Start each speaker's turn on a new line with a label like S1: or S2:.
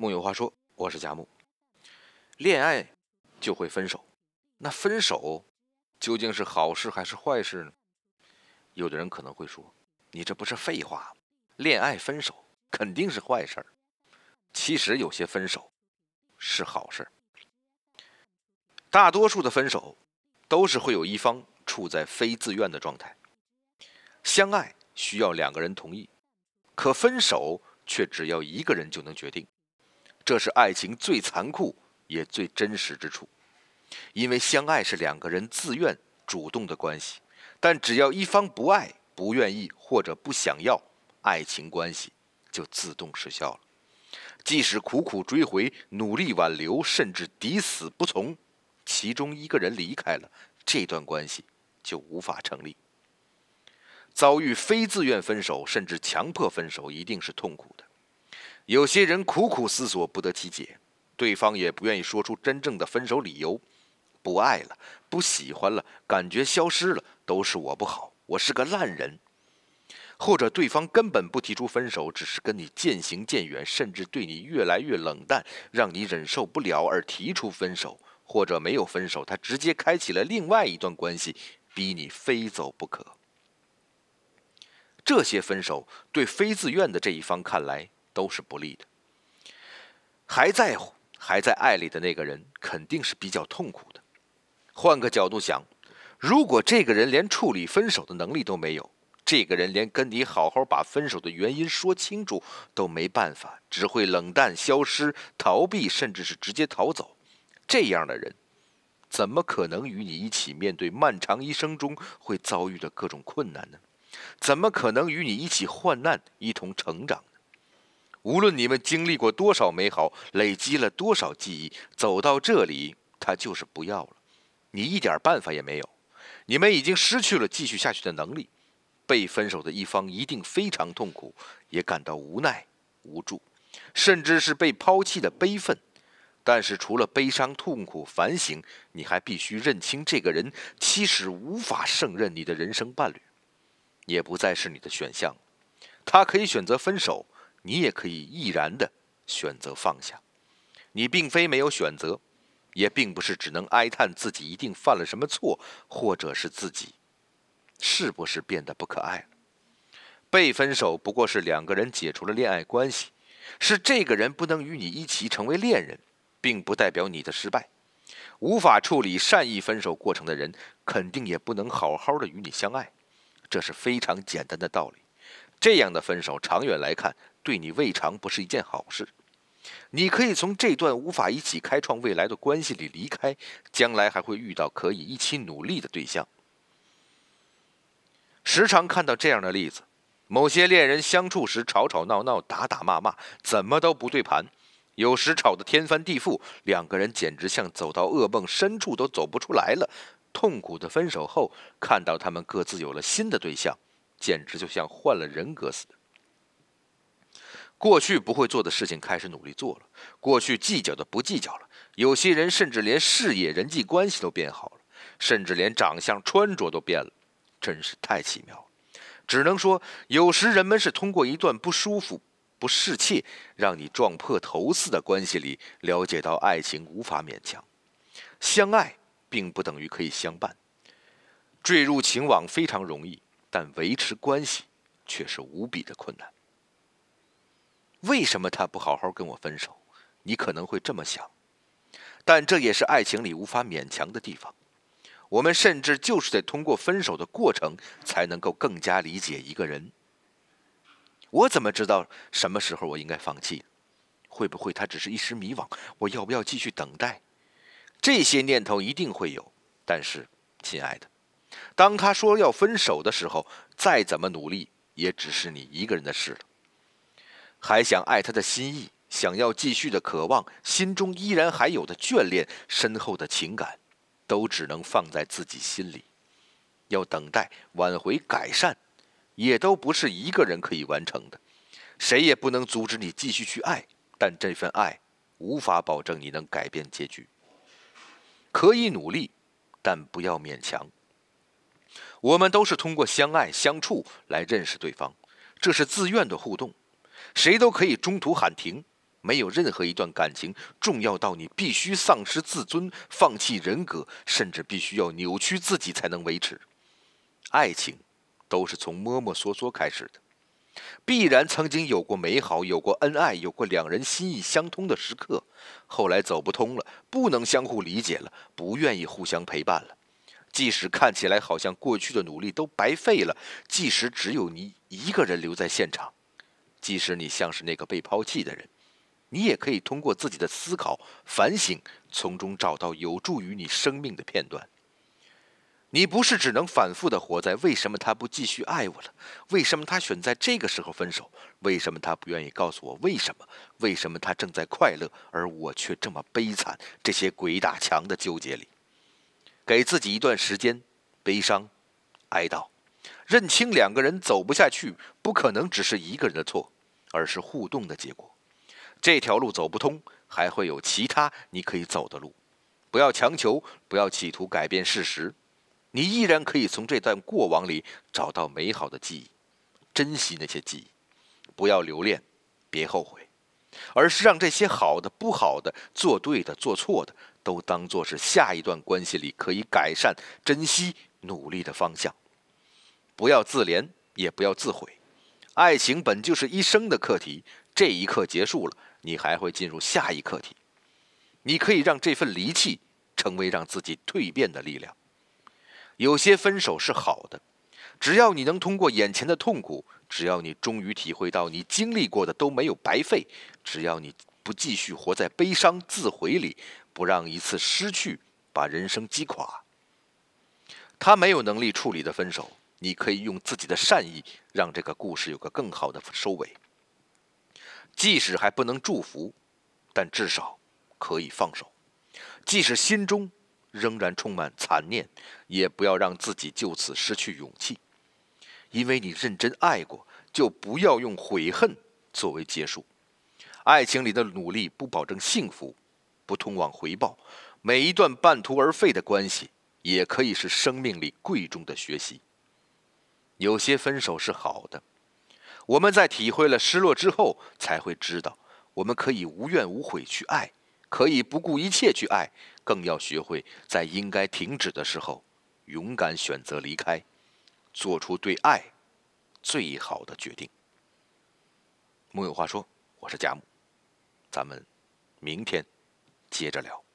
S1: 木有话说，我是佳木。恋爱就会分手，那分手究竟是好事还是坏事呢？有的人可能会说：“你这不是废话？恋爱分手肯定是坏事。”其实有些分手是好事。大多数的分手都是会有一方处在非自愿的状态。相爱需要两个人同意，可分手却只要一个人就能决定。这是爱情最残酷也最真实之处，因为相爱是两个人自愿主动的关系，但只要一方不爱、不愿意或者不想要，爱情关系就自动失效了。即使苦苦追回、努力挽留，甚至抵死不从，其中一个人离开了，这段关系就无法成立。遭遇非自愿分手，甚至强迫分手，一定是痛苦的。有些人苦苦思索不得其解，对方也不愿意说出真正的分手理由，不爱了，不喜欢了，感觉消失了，都是我不好，我是个烂人。或者对方根本不提出分手，只是跟你渐行渐远，甚至对你越来越冷淡，让你忍受不了而提出分手，或者没有分手，他直接开启了另外一段关系，逼你非走不可。这些分手对非自愿的这一方看来。都是不利的。还在乎、还在爱里的那个人，肯定是比较痛苦的。换个角度想，如果这个人连处理分手的能力都没有，这个人连跟你好好把分手的原因说清楚都没办法，只会冷淡、消失、逃避，甚至是直接逃走。这样的人，怎么可能与你一起面对漫长一生中会遭遇的各种困难呢？怎么可能与你一起患难、一同成长？无论你们经历过多少美好，累积了多少记忆，走到这里，他就是不要了，你一点办法也没有。你们已经失去了继续下去的能力，被分手的一方一定非常痛苦，也感到无奈、无助，甚至是被抛弃的悲愤。但是除了悲伤、痛苦、反省，你还必须认清这个人其实无法胜任你的人生伴侣，也不再是你的选项。他可以选择分手。你也可以毅然的选择放下，你并非没有选择，也并不是只能哀叹自己一定犯了什么错，或者是自己是不是变得不可爱了。被分手不过是两个人解除了恋爱关系，是这个人不能与你一起成为恋人，并不代表你的失败。无法处理善意分手过程的人，肯定也不能好好的与你相爱，这是非常简单的道理。这样的分手，长远来看。对你未尝不是一件好事，你可以从这段无法一起开创未来的关系里离开，将来还会遇到可以一起努力的对象。时常看到这样的例子：某些恋人相处时吵吵闹闹、打打骂骂，怎么都不对盘；有时吵得天翻地覆，两个人简直像走到噩梦深处都走不出来了。痛苦的分手后，看到他们各自有了新的对象，简直就像换了人格似的。过去不会做的事情开始努力做了，过去计较的不计较了，有些人甚至连事业、人际关系都变好了，甚至连长相、穿着都变了，真是太奇妙了。只能说，有时人们是通过一段不舒服、不侍妾、让你撞破头似的关系里，了解到爱情无法勉强，相爱并不等于可以相伴。坠入情网非常容易，但维持关系却是无比的困难。为什么他不好好跟我分手？你可能会这么想，但这也是爱情里无法勉强的地方。我们甚至就是得通过分手的过程，才能够更加理解一个人。我怎么知道什么时候我应该放弃？会不会他只是一时迷惘？我要不要继续等待？这些念头一定会有。但是，亲爱的，当他说要分手的时候，再怎么努力，也只是你一个人的事了。还想爱他的心意，想要继续的渴望，心中依然还有的眷恋，深厚的情感，都只能放在自己心里。要等待、挽回、改善，也都不是一个人可以完成的。谁也不能阻止你继续去爱，但这份爱无法保证你能改变结局。可以努力，但不要勉强。我们都是通过相爱相处来认识对方，这是自愿的互动。谁都可以中途喊停，没有任何一段感情重要到你必须丧失自尊、放弃人格，甚至必须要扭曲自己才能维持。爱情都是从摸摸索索开始的，必然曾经有过美好，有过恩爱，有过两人心意相通的时刻。后来走不通了，不能相互理解了，不愿意互相陪伴了。即使看起来好像过去的努力都白费了，即使只有你一个人留在现场，即使你像是那个被抛弃的人。你也可以通过自己的思考、反省，从中找到有助于你生命的片段。你不是只能反复的活在为什么他不继续爱我了？为什么他选在这个时候分手？为什么他不愿意告诉我为什么？为什么他正在快乐，而我却这么悲惨？这些鬼打墙的纠结里，给自己一段时间，悲伤、哀悼，认清两个人走不下去，不可能只是一个人的错，而是互动的结果。这条路走不通，还会有其他你可以走的路。不要强求，不要企图改变事实，你依然可以从这段过往里找到美好的记忆，珍惜那些记忆。不要留恋，别后悔，而是让这些好的、不好的、做对的、做错的，都当做是下一段关系里可以改善、珍惜、努力的方向。不要自怜，也不要自毁。爱情本就是一生的课题，这一刻结束了。你还会进入下一课题，你可以让这份离弃成为让自己蜕变的力量。有些分手是好的，只要你能通过眼前的痛苦，只要你终于体会到你经历过的都没有白费，只要你不继续活在悲伤自毁里，不让一次失去把人生击垮。他没有能力处理的分手，你可以用自己的善意让这个故事有个更好的收尾。即使还不能祝福，但至少可以放手；即使心中仍然充满残念，也不要让自己就此失去勇气。因为你认真爱过，就不要用悔恨作为结束。爱情里的努力不保证幸福，不通往回报。每一段半途而废的关系，也可以是生命里贵重的学习。有些分手是好的。我们在体会了失落之后，才会知道，我们可以无怨无悔去爱，可以不顾一切去爱，更要学会在应该停止的时候，勇敢选择离开，做出对爱最好的决定。木有话说，我是贾木，咱们明天接着聊。